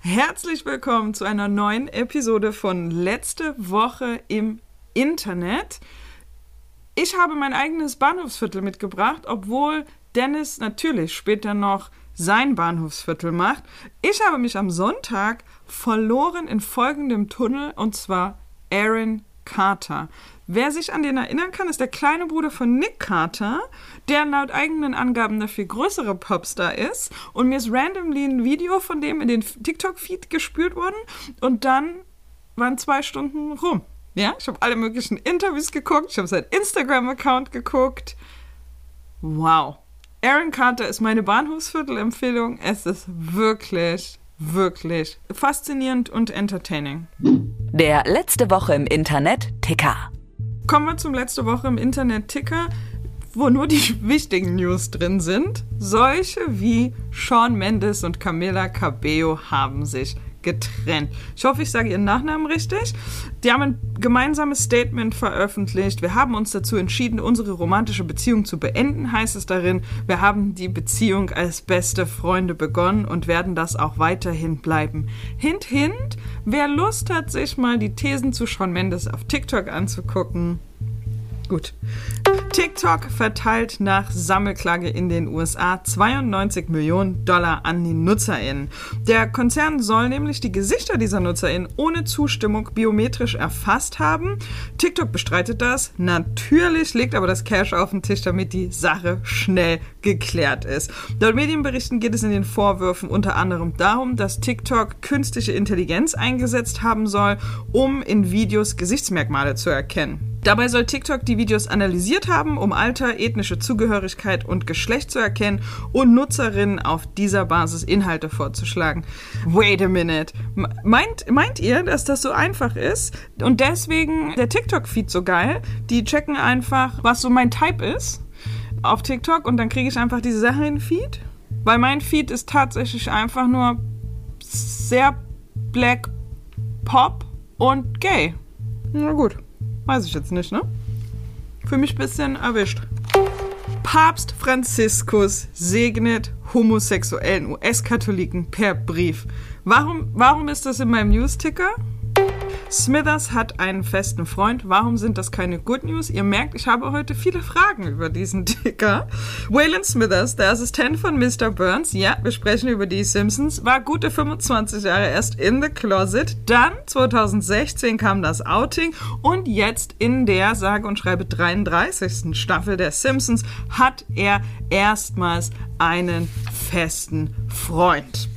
Herzlich willkommen zu einer neuen Episode von Letzte Woche im Internet. Ich habe mein eigenes Bahnhofsviertel mitgebracht, obwohl Dennis natürlich später noch sein Bahnhofsviertel macht. Ich habe mich am Sonntag verloren in folgendem Tunnel und zwar Aaron Carter. Wer sich an den erinnern kann, ist der kleine Bruder von Nick Carter, der laut eigenen Angaben der viel größere Popstar ist. Und mir ist randomly ein Video von dem in den TikTok-Feed gespürt worden und dann waren zwei Stunden rum. Ja, ich habe alle möglichen Interviews geguckt, ich habe sein Instagram-Account geguckt. Wow. Aaron Carter ist meine Bahnhofsviertel-Empfehlung. Es ist wirklich, wirklich faszinierend und entertaining. Der letzte Woche im Internet Ticker. Kommen wir zum letzte Woche im Internet Ticker, wo nur die wichtigen News drin sind. Solche wie Sean Mendes und Camila Cabello haben sich getrennt. Ich hoffe, ich sage ihren Nachnamen richtig. Die haben ein gemeinsames Statement veröffentlicht. Wir haben uns dazu entschieden, unsere romantische Beziehung zu beenden, heißt es darin. Wir haben die Beziehung als beste Freunde begonnen und werden das auch weiterhin bleiben. Hint, hint, wer Lust hat, sich mal die Thesen zu Sean Mendes auf TikTok anzugucken, Gut. TikTok verteilt nach Sammelklage in den USA 92 Millionen Dollar an die NutzerInnen. Der Konzern soll nämlich die Gesichter dieser NutzerInnen ohne Zustimmung biometrisch erfasst haben. TikTok bestreitet das. Natürlich legt aber das Cash auf den Tisch, damit die Sache schnell geklärt ist. Laut Medienberichten geht es in den Vorwürfen unter anderem darum, dass TikTok künstliche Intelligenz eingesetzt haben soll, um in Videos Gesichtsmerkmale zu erkennen. Dabei soll TikTok die Videos analysiert haben, um Alter, ethnische Zugehörigkeit und Geschlecht zu erkennen und Nutzerinnen auf dieser Basis Inhalte vorzuschlagen. Wait a minute. Meint, meint ihr, dass das so einfach ist und deswegen der TikTok-Feed so geil? Die checken einfach, was so mein Type ist auf TikTok und dann kriege ich einfach diese Sache in den Feed? Weil mein Feed ist tatsächlich einfach nur sehr black, pop und gay. Na gut. Weiß ich jetzt nicht, ne? Für mich ein bisschen erwischt. Papst Franziskus segnet homosexuellen US-Katholiken per Brief. Warum, warum ist das in meinem News-Ticker? Smithers hat einen festen Freund. Warum sind das keine Good News? Ihr merkt, ich habe heute viele Fragen über diesen Ticker. Waylon Smithers, der Assistent von Mr. Burns, ja, wir sprechen über die Simpsons, war gute 25 Jahre erst in the closet. Dann 2016 kam das Outing und jetzt in der sage und schreibe 33. Staffel der Simpsons hat er erstmals einen festen Freund.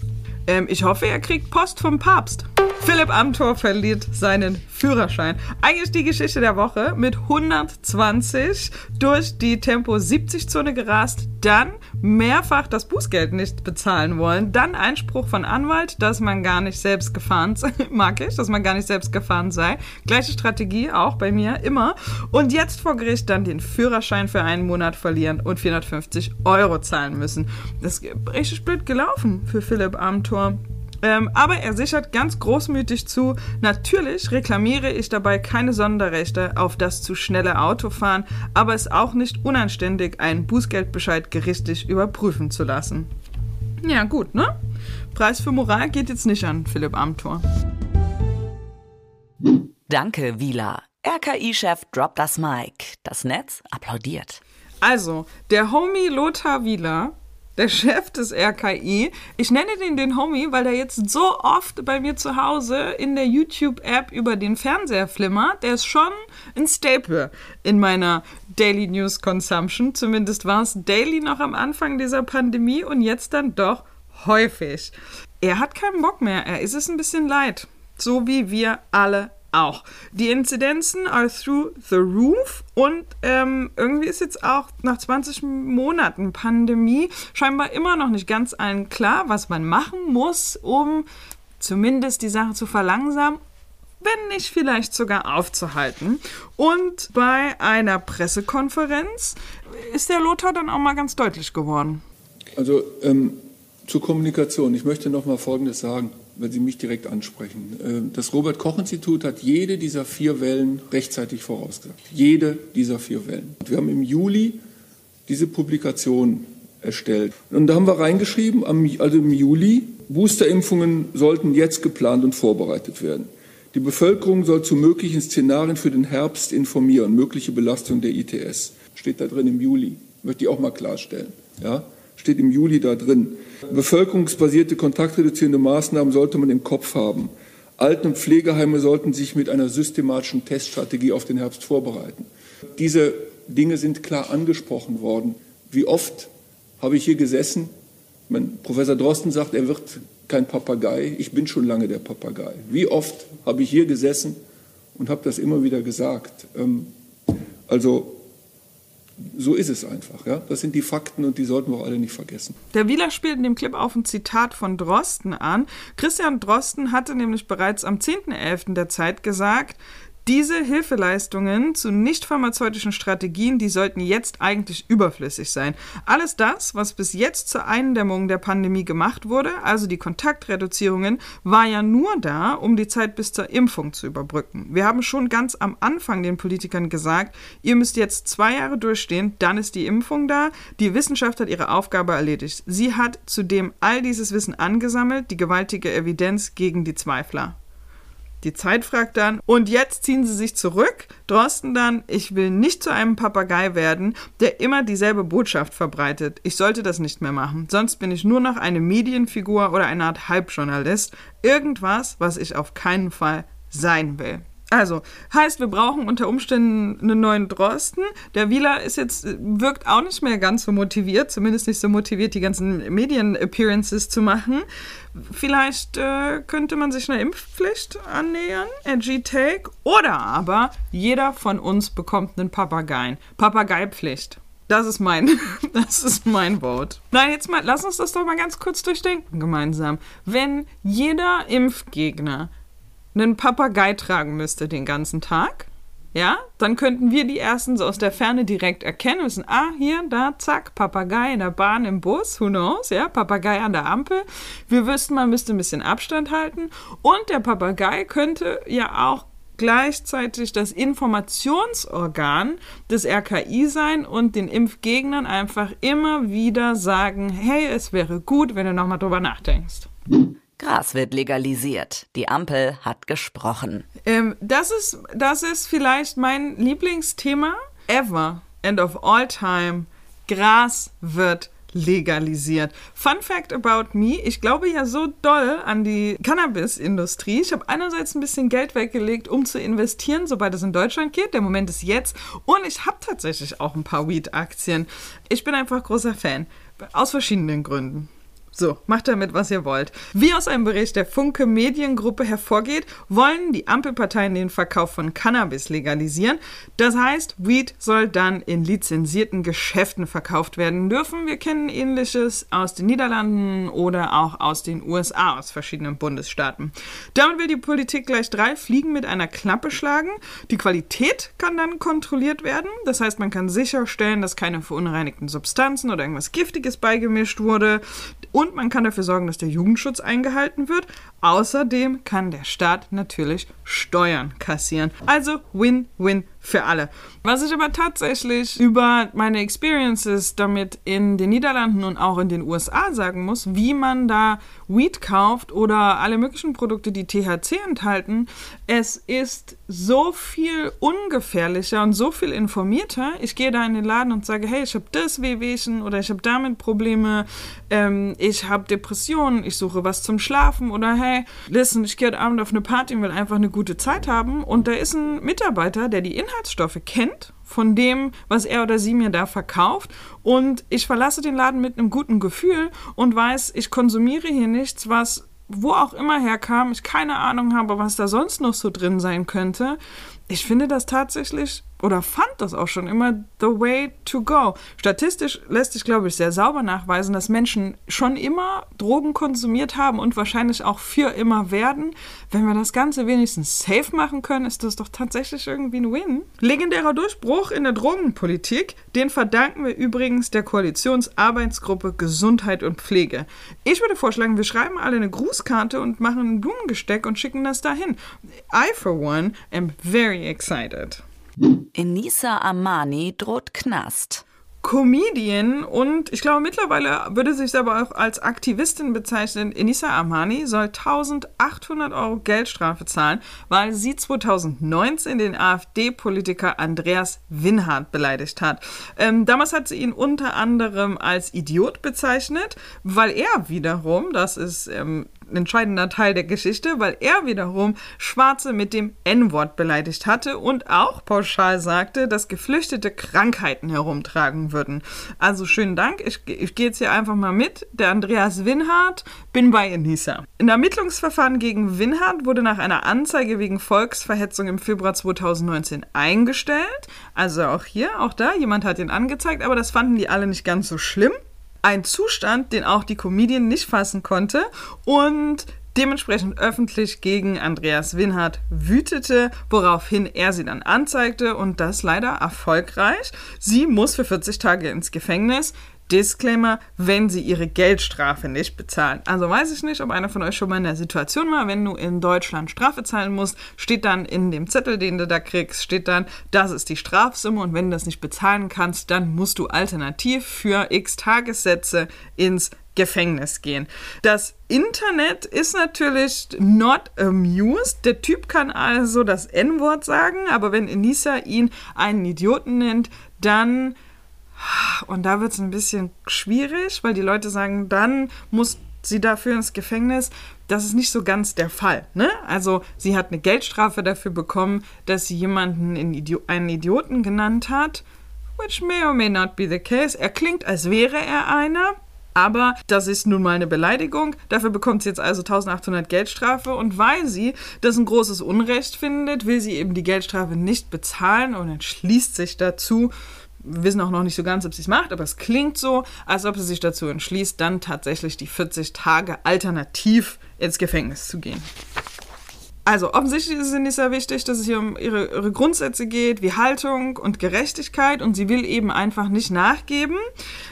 Ähm, ich hoffe, er kriegt Post vom Papst. Philipp Amthor verliert seinen Führerschein. Eigentlich die Geschichte der Woche mit 120 durch die Tempo 70 Zone gerast, dann mehrfach das Bußgeld nicht bezahlen wollen, dann Einspruch von Anwalt, dass man gar nicht selbst gefahren sei, mag ich, dass man gar nicht selbst gefahren sei. Gleiche Strategie auch bei mir immer. Und jetzt vor Gericht dann den Führerschein für einen Monat verlieren und 450 Euro zahlen müssen. Das ist richtig blöd gelaufen für Philipp Amthor. Ähm, aber er sichert ganz großmütig zu, natürlich reklamiere ich dabei keine Sonderrechte auf das zu schnelle Autofahren, aber es ist auch nicht unanständig, einen Bußgeldbescheid gerichtlich überprüfen zu lassen. Ja, gut, ne? Preis für Moral geht jetzt nicht an Philipp Amthor. Danke, Wieler. RKI-Chef droppt das Mic. Das Netz applaudiert. Also, der Homie Lothar Wieler der Chef des RKI. Ich nenne den den Homie, weil der jetzt so oft bei mir zu Hause in der YouTube-App über den Fernseher flimmert. Der ist schon ein Staple in meiner Daily News Consumption. Zumindest war es daily noch am Anfang dieser Pandemie und jetzt dann doch häufig. Er hat keinen Bock mehr. Er ist es ein bisschen leid. So wie wir alle auch. Die Inzidenzen are through the roof und ähm, irgendwie ist jetzt auch nach 20 Monaten Pandemie scheinbar immer noch nicht ganz allen klar, was man machen muss, um zumindest die Sache zu verlangsamen. wenn nicht vielleicht sogar aufzuhalten. Und bei einer Pressekonferenz ist der Lothar dann auch mal ganz deutlich geworden. Also ähm, zur Kommunikation. Ich möchte noch mal Folgendes sagen, wenn Sie mich direkt ansprechen. Ähm, das Robert-Koch-Institut hat jede dieser vier Wellen rechtzeitig vorausgesagt. Jede dieser vier Wellen. Wir haben im Juli diese Publikation erstellt. Und da haben wir reingeschrieben, also im Juli, Boosterimpfungen sollten jetzt geplant und vorbereitet werden. Die Bevölkerung soll zu möglichen Szenarien für den Herbst informieren, mögliche Belastung der ITS. Steht da drin im Juli. Möchte ich auch mal klarstellen. Ja? Steht im Juli da drin. Bevölkerungsbasierte kontaktreduzierende Maßnahmen sollte man im Kopf haben. Alten- und Pflegeheime sollten sich mit einer systematischen Teststrategie auf den Herbst vorbereiten. Diese Dinge sind klar angesprochen worden. Wie oft habe ich hier gesessen? Mein Professor Drosten sagt, er wird kein Papagei. Ich bin schon lange der Papagei. Wie oft habe ich hier gesessen und habe das immer wieder gesagt? Ähm, also so ist es einfach. Ja? Das sind die Fakten und die sollten wir auch alle nicht vergessen. Der Wieler spielt in dem Clip auf ein Zitat von Drosten an. Christian Drosten hatte nämlich bereits am 10.11. der Zeit gesagt, diese Hilfeleistungen zu nicht pharmazeutischen Strategien, die sollten jetzt eigentlich überflüssig sein. Alles das, was bis jetzt zur Eindämmung der Pandemie gemacht wurde, also die Kontaktreduzierungen, war ja nur da, um die Zeit bis zur Impfung zu überbrücken. Wir haben schon ganz am Anfang den Politikern gesagt, ihr müsst jetzt zwei Jahre durchstehen, dann ist die Impfung da. Die Wissenschaft hat ihre Aufgabe erledigt. Sie hat zudem all dieses Wissen angesammelt, die gewaltige Evidenz gegen die Zweifler. Die Zeit fragt dann, und jetzt ziehen sie sich zurück. Drosten dann, ich will nicht zu einem Papagei werden, der immer dieselbe Botschaft verbreitet. Ich sollte das nicht mehr machen. Sonst bin ich nur noch eine Medienfigur oder eine Art Halbjournalist. Irgendwas, was ich auf keinen Fall sein will. Also, heißt, wir brauchen unter Umständen einen neuen Drosten. Der Wieler ist jetzt, wirkt auch nicht mehr ganz so motiviert, zumindest nicht so motiviert, die ganzen Medien-Appearances zu machen. Vielleicht äh, könnte man sich einer Impfpflicht annähern, edgy Take, oder aber jeder von uns bekommt einen Papageien. Papageipflicht. Das ist mein, das ist mein Vote. Nein, jetzt mal, lass uns das doch mal ganz kurz durchdenken gemeinsam. Wenn jeder Impfgegner einen Papagei tragen müsste den ganzen Tag, ja, dann könnten wir die ersten so aus der Ferne direkt erkennen, wissen, ah, hier, da, zack, Papagei in der Bahn, im Bus, who knows, ja, Papagei an der Ampel. Wir wüssten, man müsste ein bisschen Abstand halten und der Papagei könnte ja auch gleichzeitig das Informationsorgan des RKI sein und den Impfgegnern einfach immer wieder sagen, hey, es wäre gut, wenn du nochmal drüber nachdenkst. Gras wird legalisiert. Die Ampel hat gesprochen. Ähm, das, ist, das ist vielleicht mein Lieblingsthema ever and of all time. Gras wird legalisiert. Fun Fact about me, ich glaube ja so doll an die Cannabis-Industrie. Ich habe einerseits ein bisschen Geld weggelegt, um zu investieren, sobald es in Deutschland geht. Der Moment ist jetzt. Und ich habe tatsächlich auch ein paar Weed-Aktien. Ich bin einfach großer Fan. Aus verschiedenen Gründen. So, macht damit, was ihr wollt. Wie aus einem Bericht der Funke Mediengruppe hervorgeht, wollen die Ampelparteien den Verkauf von Cannabis legalisieren. Das heißt, Weed soll dann in lizenzierten Geschäften verkauft werden dürfen. Wir kennen ähnliches aus den Niederlanden oder auch aus den USA, aus verschiedenen Bundesstaaten. Damit will die Politik gleich drei Fliegen mit einer Klappe schlagen. Die Qualität kann dann kontrolliert werden. Das heißt, man kann sicherstellen, dass keine verunreinigten Substanzen oder irgendwas Giftiges beigemischt wurde. Und man kann dafür sorgen, dass der Jugendschutz eingehalten wird. Außerdem kann der Staat natürlich Steuern kassieren. Also Win-Win für alle. Was ich aber tatsächlich über meine Experiences damit in den Niederlanden und auch in den USA sagen muss, wie man da Weed kauft oder alle möglichen Produkte, die THC enthalten, es ist so viel ungefährlicher und so viel informierter. Ich gehe da in den Laden und sage, hey, ich habe das Wehwehchen oder ich habe damit Probleme, ähm, ich habe Depressionen, ich suche was zum Schlafen oder hey, listen, ich gehe heute Abend auf eine Party und will einfach eine gute Zeit haben und da ist ein Mitarbeiter, der die Inhaltsstoffe kennt von dem, was er oder sie mir da verkauft. Und ich verlasse den Laden mit einem guten Gefühl und weiß, ich konsumiere hier nichts, was wo auch immer herkam, ich keine Ahnung habe, was da sonst noch so drin sein könnte. Ich finde das tatsächlich oder fand das auch schon immer the way to go. Statistisch lässt sich, glaube ich, sehr sauber nachweisen, dass Menschen schon immer Drogen konsumiert haben und wahrscheinlich auch für immer werden. Wenn wir das Ganze wenigstens safe machen können, ist das doch tatsächlich irgendwie ein Win. Legendärer Durchbruch in der Drogenpolitik, den verdanken wir übrigens der Koalitionsarbeitsgruppe Gesundheit und Pflege. Ich würde vorschlagen, wir schreiben alle eine Grußkarte und machen ein Blumengesteck und schicken das dahin. I, for one, am very excited. Enisa Amani droht Knast. Comedian und ich glaube mittlerweile würde sich aber auch als Aktivistin bezeichnen. Enisa Amani soll 1800 Euro Geldstrafe zahlen, weil sie 2019 den AfD-Politiker Andreas Winhardt beleidigt hat. Ähm, damals hat sie ihn unter anderem als Idiot bezeichnet, weil er wiederum, das ist ähm, entscheidender Teil der Geschichte, weil er wiederum Schwarze mit dem N-Wort beleidigt hatte und auch pauschal sagte, dass Geflüchtete Krankheiten herumtragen würden. Also schönen Dank. Ich, ich gehe jetzt hier einfach mal mit. Der Andreas Winhardt, bin bei Enisa. Ein Ermittlungsverfahren gegen Winhardt wurde nach einer Anzeige wegen Volksverhetzung im Februar 2019 eingestellt. Also auch hier, auch da, jemand hat ihn angezeigt, aber das fanden die alle nicht ganz so schlimm ein Zustand, den auch die Comedian nicht fassen konnte und dementsprechend öffentlich gegen Andreas Winhardt wütete, woraufhin er sie dann anzeigte und das leider erfolgreich. Sie muss für 40 Tage ins Gefängnis. Disclaimer, wenn sie ihre Geldstrafe nicht bezahlen. Also weiß ich nicht, ob einer von euch schon mal in der Situation war, wenn du in Deutschland Strafe zahlen musst, steht dann in dem Zettel, den du da kriegst, steht dann, das ist die Strafsumme und wenn du das nicht bezahlen kannst, dann musst du alternativ für x Tagessätze ins Gefängnis gehen. Das Internet ist natürlich not amused. Der Typ kann also das N-Wort sagen, aber wenn Enisa ihn einen Idioten nennt, dann und da wird es ein bisschen schwierig, weil die Leute sagen, dann muss sie dafür ins Gefängnis. Das ist nicht so ganz der Fall. Ne? Also sie hat eine Geldstrafe dafür bekommen, dass sie jemanden einen Idioten genannt hat, which may or may not be the case. Er klingt, als wäre er einer. Aber das ist nun mal eine Beleidigung. Dafür bekommt sie jetzt also 1800 Geldstrafe. Und weil sie das ein großes Unrecht findet, will sie eben die Geldstrafe nicht bezahlen und entschließt sich dazu, wir wissen auch noch nicht so ganz, ob sie es macht, aber es klingt so, als ob sie sich dazu entschließt, dann tatsächlich die 40 Tage alternativ ins Gefängnis zu gehen. Also offensichtlich ist es nicht sehr wichtig, dass es hier um ihre, ihre, Grundsätze geht, wie Haltung und Gerechtigkeit und sie will eben einfach nicht nachgeben.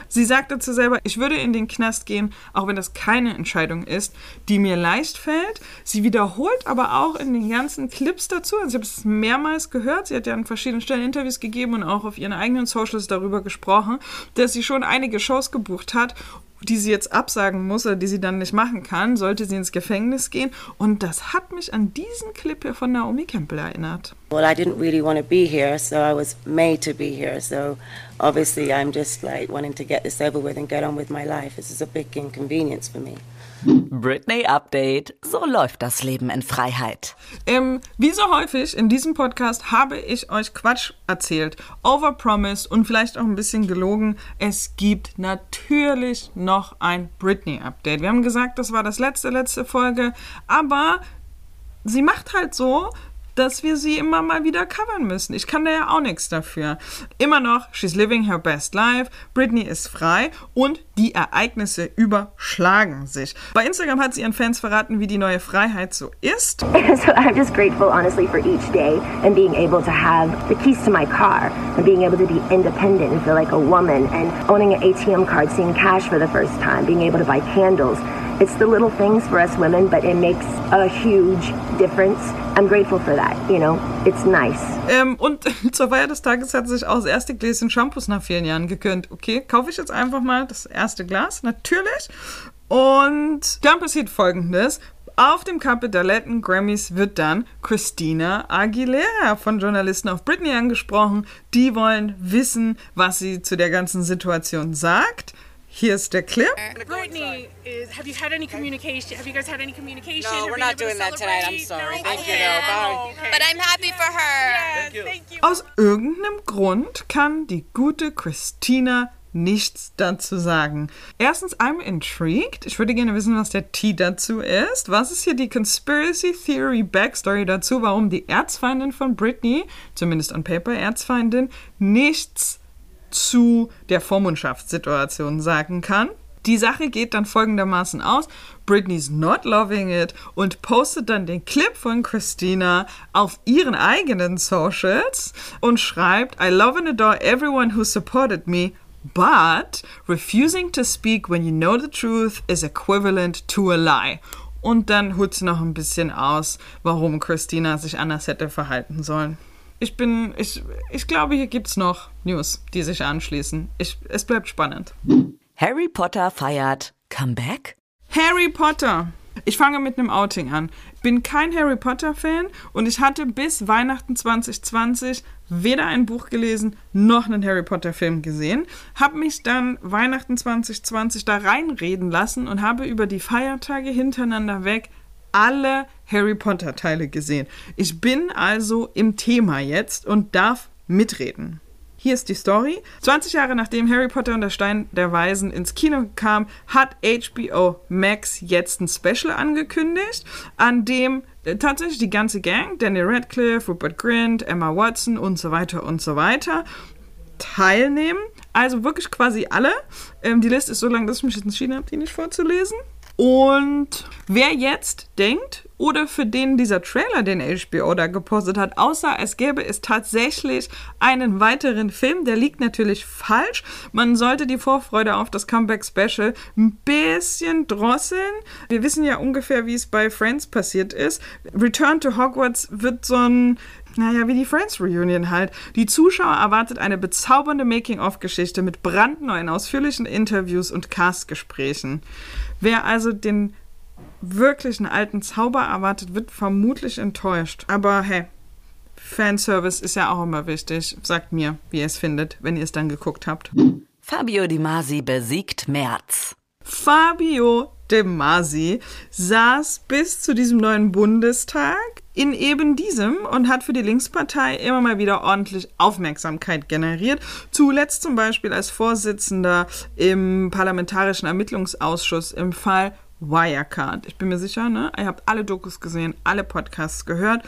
Sie sagt dazu selber, ich würde in den Knast gehen, auch wenn das keine Entscheidung ist, die mir leicht fällt. Sie wiederholt aber auch in den ganzen Clips dazu, also ich habe es mehrmals gehört, sie hat ja an verschiedenen Stellen Interviews gegeben und auch auf ihren eigenen Socials darüber gesprochen, dass sie schon einige Shows gebucht hat die sie jetzt absagen muss oder die sie dann nicht machen kann, sollte sie ins Gefängnis gehen. Und das hat mich an diesen Clip hier von Naomi Campbell erinnert. Well, I didn't really want to be here, so I was made to be here. So obviously I'm just like wanting to get this over with and get on with my life. This is a big inconvenience for me. Britney Update. So läuft das Leben in Freiheit. Ähm, wie so häufig in diesem Podcast habe ich euch Quatsch erzählt, overpromised und vielleicht auch ein bisschen gelogen. Es gibt natürlich noch ein Britney Update. Wir haben gesagt, das war das letzte, letzte Folge, aber sie macht halt so, dass wir sie immer mal wieder covern müssen. Ich kann da ja auch nichts dafür. Immer noch, she's living her best life, Britney ist frei und die Ereignisse überschlagen sich. Bei Instagram hat sie ihren Fans verraten, wie die neue Freiheit so ist. so I'm just grateful, honestly, for each day and being able to have the keys to my car and being able to be independent and feel like a woman and owning an ATM card, seeing cash for the first time, being able to buy candles. It's the little things for us women, but it makes a huge difference. I'm grateful for that, you know. It's nice. Ähm, und zur Feier des Tages hat sich auch das erste Gläschen Shampoos nach vielen Jahren gegönnt. Okay, kaufe ich jetzt einfach mal das erste Glas, natürlich. Und dann passiert folgendes. Auf dem Cover der Latin Grammys wird dann Christina Aguilera von Journalisten auf Britney angesprochen. Die wollen wissen, was sie zu der ganzen Situation sagt. Here's the clip. Brittany, is, have you had any communication? Have you guys had any communication? No, we're not doing that tonight. I'm sorry. No? Thank you. Yeah. No, bye. Oh, okay. But I'm happy for her. Yes, thank you. Aus irgendeinem Grund kann die gute Christina nichts dazu sagen. Erstens, I'm intrigued. Ich würde gerne wissen, was der T dazu ist. Was ist hier die Conspiracy Theory Backstory dazu, warum die Erzfeindin von Britney, zumindest on paper Erzfeindin, nichts zu der Vormundschaftssituation sagen kann? Die Sache geht dann folgendermaßen aus. Britney's not loving it und postet dann den Clip von Christina auf ihren eigenen Socials und schreibt, I love and adore everyone who supported me, but refusing to speak when you know the truth is equivalent to a lie. Und dann holt sie noch ein bisschen aus, warum Christina sich anders hätte verhalten sollen. Ich bin, ich, ich glaube, hier gibt es noch News, die sich anschließen. Ich, es bleibt spannend. Harry Potter feiert Comeback? Harry Potter. Ich fange mit einem Outing an. Bin kein Harry Potter-Fan und ich hatte bis Weihnachten 2020 weder ein Buch gelesen noch einen Harry Potter-Film gesehen. Habe mich dann Weihnachten 2020 da reinreden lassen und habe über die Feiertage hintereinander weg alle Harry Potter-Teile gesehen. Ich bin also im Thema jetzt und darf mitreden. Hier ist die Story. 20 Jahre nachdem Harry Potter und der Stein der Weisen ins Kino kam, hat HBO Max jetzt ein Special angekündigt, an dem äh, tatsächlich die ganze Gang, Daniel Radcliffe, Rupert Grint, Emma Watson und so weiter und so weiter, teilnehmen. Also wirklich quasi alle. Ähm, die Liste ist so lang, dass ich mich jetzt entschieden habe, die nicht vorzulesen. Und wer jetzt denkt, oder für den dieser Trailer, den HBO da gepostet hat, außer es gäbe es tatsächlich einen weiteren Film, der liegt natürlich falsch. Man sollte die Vorfreude auf das Comeback Special ein bisschen drosseln. Wir wissen ja ungefähr, wie es bei Friends passiert ist. Return to Hogwarts wird so ein naja, wie die Friends Reunion halt. Die Zuschauer erwartet eine bezaubernde Making-of-Geschichte mit brandneuen, ausführlichen Interviews und Castgesprächen. Wer also den wirklichen alten Zauber erwartet, wird vermutlich enttäuscht. Aber hey, Fanservice ist ja auch immer wichtig. Sagt mir, wie ihr es findet, wenn ihr es dann geguckt habt. Fabio Di Masi besiegt Merz. Fabio De Masi saß bis zu diesem neuen Bundestag in eben diesem und hat für die Linkspartei immer mal wieder ordentlich Aufmerksamkeit generiert. Zuletzt zum Beispiel als Vorsitzender im Parlamentarischen Ermittlungsausschuss im Fall Wirecard. Ich bin mir sicher, ne? Ihr habt alle Dokus gesehen, alle Podcasts gehört.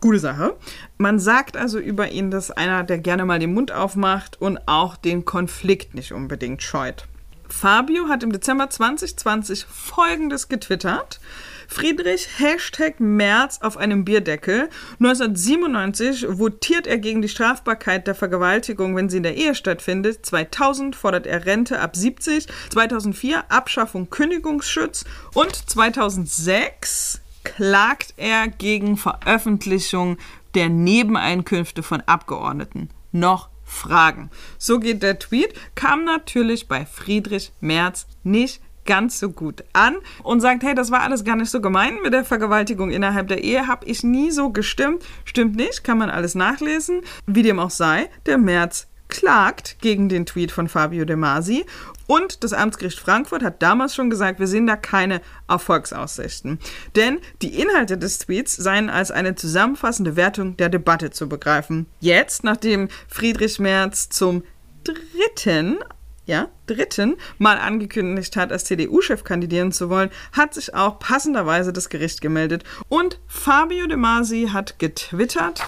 Gute Sache. Man sagt also über ihn, dass einer, der gerne mal den Mund aufmacht und auch den Konflikt nicht unbedingt scheut. Fabio hat im Dezember 2020 folgendes getwittert. Friedrich Hashtag Merz auf einem Bierdeckel. 1997 votiert er gegen die Strafbarkeit der Vergewaltigung, wenn sie in der Ehe stattfindet. 2000 fordert er Rente ab 70. 2004 Abschaffung Kündigungsschutz. Und 2006 klagt er gegen Veröffentlichung der Nebeneinkünfte von Abgeordneten. Noch Fragen. So geht der Tweet, kam natürlich bei Friedrich Merz nicht ganz so gut an und sagt, hey, das war alles gar nicht so gemein mit der Vergewaltigung innerhalb der Ehe, habe ich nie so gestimmt. Stimmt nicht, kann man alles nachlesen. Wie dem auch sei, der März klagt gegen den Tweet von Fabio De Masi und das Amtsgericht Frankfurt hat damals schon gesagt, wir sehen da keine Erfolgsaussichten. Denn die Inhalte des Tweets seien als eine zusammenfassende Wertung der Debatte zu begreifen. Jetzt, nachdem Friedrich Merz zum dritten ja, dritten Mal angekündigt hat, als CDU-Chef kandidieren zu wollen, hat sich auch passenderweise das Gericht gemeldet. Und Fabio De Masi hat getwittert,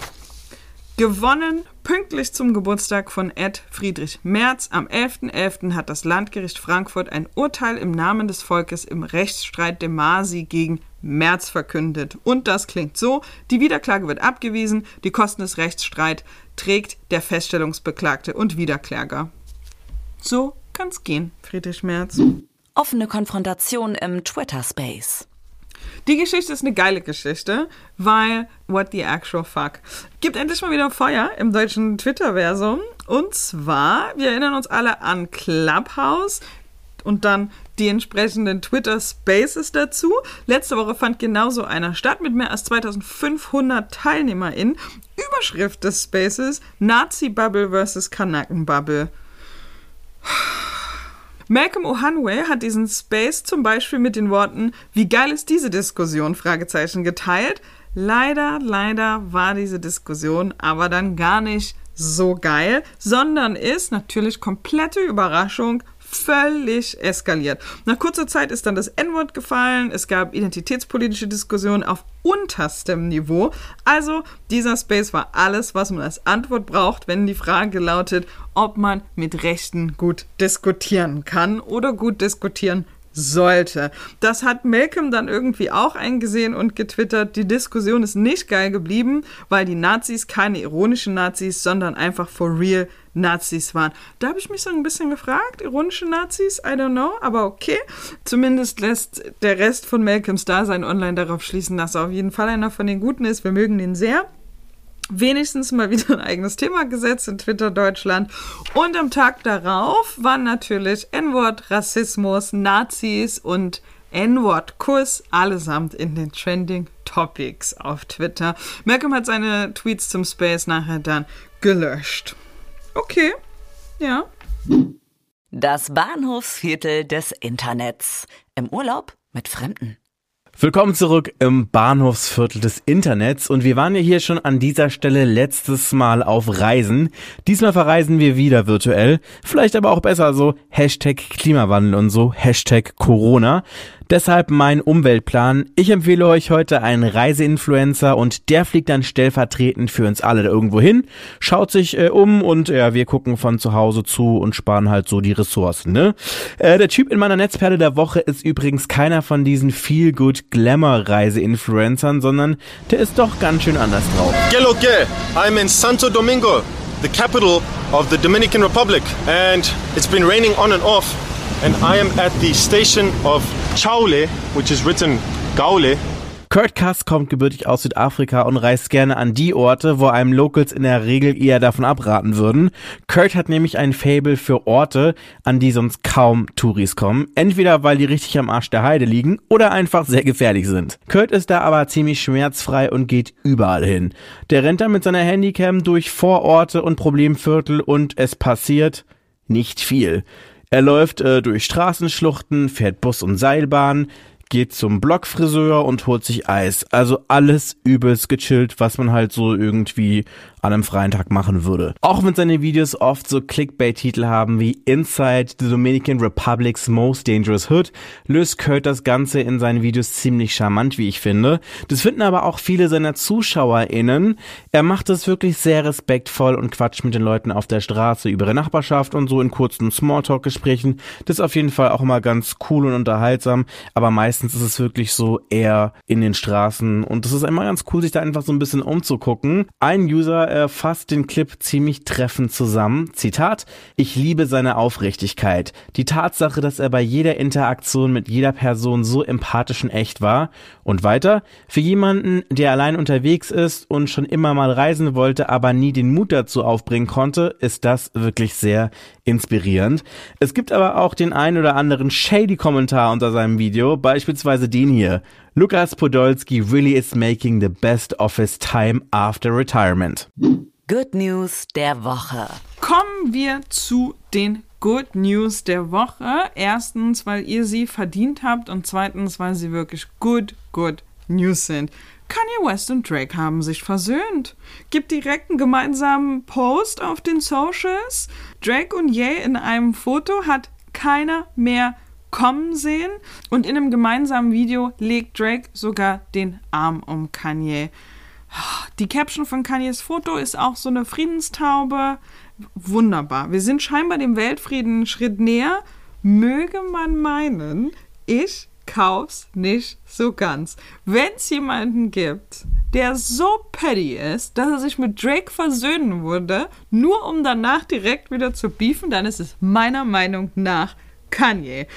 gewonnen pünktlich zum Geburtstag von Ed Friedrich Merz. Am 11.11. .11. hat das Landgericht Frankfurt ein Urteil im Namen des Volkes im Rechtsstreit De Masi gegen Merz verkündet. Und das klingt so, die Wiederklage wird abgewiesen, die Kosten des Rechtsstreits trägt der Feststellungsbeklagte und Wiederkläger. So kann's gehen, Friedrich Merz. Offene Konfrontation im Twitter-Space. Die Geschichte ist eine geile Geschichte, weil what the actual fuck. Gibt endlich mal wieder Feuer im deutschen Twitter-Versum. Und zwar, wir erinnern uns alle an Clubhouse und dann die entsprechenden Twitter Spaces dazu. Letzte Woche fand genauso einer statt mit mehr als 2500 TeilnehmerInnen. Überschrift des Spaces: Nazi-Bubble versus Kanaken-Bubble. Malcolm Ohanwe hat diesen Space zum Beispiel mit den Worten Wie geil ist diese Diskussion? Fragezeichen geteilt. Leider, leider war diese Diskussion aber dann gar nicht so geil, sondern ist natürlich komplette Überraschung völlig eskaliert. Nach kurzer Zeit ist dann das N-Wort gefallen, es gab identitätspolitische Diskussionen auf unterstem Niveau. Also dieser Space war alles, was man als Antwort braucht, wenn die Frage lautet, ob man mit Rechten gut diskutieren kann oder gut diskutieren sollte. Das hat Malcolm dann irgendwie auch eingesehen und getwittert, die Diskussion ist nicht geil geblieben, weil die Nazis keine ironischen Nazis, sondern einfach for real Nazis waren. Da habe ich mich so ein bisschen gefragt, ironische Nazis, I don't know, aber okay. Zumindest lässt der Rest von Malcolms Dasein online darauf schließen, dass er auf jeden Fall einer von den Guten ist. Wir mögen ihn sehr wenigstens mal wieder ein eigenes Thema gesetzt in Twitter Deutschland. Und am Tag darauf waren natürlich N-Wort, Rassismus, Nazis und N-Wort-Kuss allesamt in den Trending Topics auf Twitter. Malcolm hat seine Tweets zum Space nachher dann gelöscht. Okay, ja. Das Bahnhofsviertel des Internets. Im Urlaub mit Fremden. Willkommen zurück im Bahnhofsviertel des Internets und wir waren ja hier schon an dieser Stelle letztes Mal auf Reisen. Diesmal verreisen wir wieder virtuell, vielleicht aber auch besser so Hashtag Klimawandel und so Hashtag Corona. Deshalb mein Umweltplan. Ich empfehle euch heute einen Reiseinfluencer und der fliegt dann stellvertretend für uns alle irgendwo hin, schaut sich äh, um und ja, wir gucken von zu Hause zu und sparen halt so die Ressourcen, ne? Äh, der Typ in meiner Netzperle der Woche ist übrigens keiner von diesen feel good Glamour Reiseinfluencern, sondern der ist doch ganz schön anders drauf. Que? I'm in Santo Domingo, the capital of the Dominican Republic, and it's been raining on and off and I am at the station of Chaule, which is written Gaule. Kurt Kass kommt gebürtig aus Südafrika und reist gerne an die Orte, wo einem Locals in der Regel eher davon abraten würden. Kurt hat nämlich ein Fable für Orte, an die sonst kaum Touris kommen. Entweder weil die richtig am Arsch der Heide liegen oder einfach sehr gefährlich sind. Kurt ist da aber ziemlich schmerzfrei und geht überall hin. Der rennt dann mit seiner Handycam durch Vororte und Problemviertel und es passiert nicht viel. Er läuft äh, durch Straßenschluchten, fährt Bus und Seilbahn, geht zum Blockfriseur und holt sich Eis. Also alles übelst gechillt, was man halt so irgendwie an einem freien Tag machen würde. Auch wenn seine Videos oft so Clickbait-Titel haben wie Inside the Dominican Republic's Most Dangerous Hood, löst Kurt das Ganze in seinen Videos ziemlich charmant, wie ich finde. Das finden aber auch viele seiner ZuschauerInnen. Er macht es wirklich sehr respektvoll und quatscht mit den Leuten auf der Straße über ihre Nachbarschaft und so in kurzen Smalltalk-Gesprächen. Das ist auf jeden Fall auch immer ganz cool und unterhaltsam, aber meistens ist es wirklich so eher in den Straßen und das ist immer ganz cool, sich da einfach so ein bisschen umzugucken. Ein User äh, fasst den Clip ziemlich treffend zusammen. Zitat, ich liebe seine Aufrichtigkeit. Die Tatsache, dass er bei jeder Interaktion mit jeder Person so empathisch und echt war. Und weiter, für jemanden, der allein unterwegs ist und schon immer mal reisen wollte, aber nie den Mut dazu aufbringen konnte, ist das wirklich sehr inspirierend. Es gibt aber auch den einen oder anderen shady Kommentar unter seinem Video, beispielsweise den hier. Lukas Podolski really is making the best of his time after retirement. Good News der Woche. Kommen wir zu den Good News der Woche. Erstens, weil ihr sie verdient habt und zweitens, weil sie wirklich good, good News sind. Kanye West und Drake haben sich versöhnt. Gibt direkt einen gemeinsamen Post auf den Socials. Drake und Ye in einem Foto hat keiner mehr kommen sehen und in einem gemeinsamen Video legt Drake sogar den Arm um Kanye. Die Caption von Kanyes Foto ist auch so eine Friedenstaube. Wunderbar. Wir sind scheinbar dem Weltfrieden einen Schritt näher. Möge man meinen, ich kauf's nicht so ganz. Wenn es jemanden gibt, der so petty ist, dass er sich mit Drake versöhnen würde, nur um danach direkt wieder zu beefen, dann ist es meiner Meinung nach Kanye.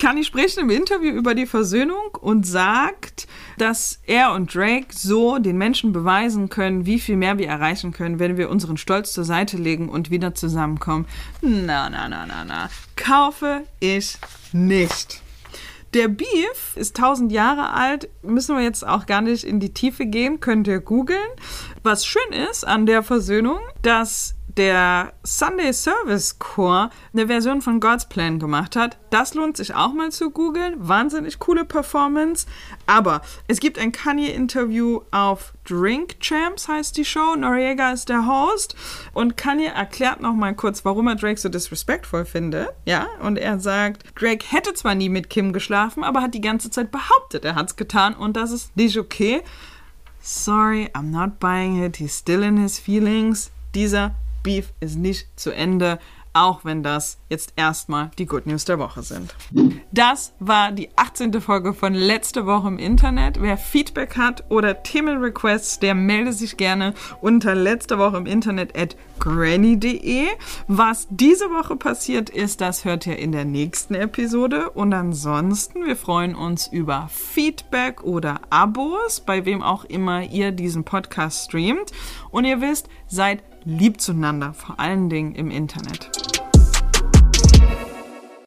Kanye spricht im Interview über die Versöhnung und sagt, dass er und Drake so den Menschen beweisen können, wie viel mehr wir erreichen können, wenn wir unseren Stolz zur Seite legen und wieder zusammenkommen. Na, na, na, na, na. Kaufe ich nicht. Der Beef ist 1000 Jahre alt, müssen wir jetzt auch gar nicht in die Tiefe gehen, könnt ihr googeln. Was schön ist an der Versöhnung, dass der Sunday Service Chor eine Version von God's Plan gemacht hat. Das lohnt sich auch mal zu googeln. Wahnsinnig coole Performance. Aber es gibt ein Kanye-Interview auf Drink Champs, heißt die Show. Noriega ist der Host. Und Kanye erklärt noch mal kurz, warum er Drake so disrespectful findet. Ja, und er sagt, Drake hätte zwar nie mit Kim geschlafen, aber hat die ganze Zeit behauptet, er hat's getan und das ist nicht okay. Sorry, I'm not buying it. He's still in his feelings. Dieser Beef ist nicht zu Ende, auch wenn das jetzt erstmal die Good News der Woche sind. Das war die 18. Folge von letzte Woche im Internet. Wer Feedback hat oder Themenrequests, der melde sich gerne unter letzte Woche im Internet at granny.de. Was diese Woche passiert ist, das hört ihr in der nächsten Episode. Und ansonsten, wir freuen uns über Feedback oder Abos, bei wem auch immer ihr diesen Podcast streamt. Und ihr wisst, seid lieb zueinander, vor allen Dingen im Internet.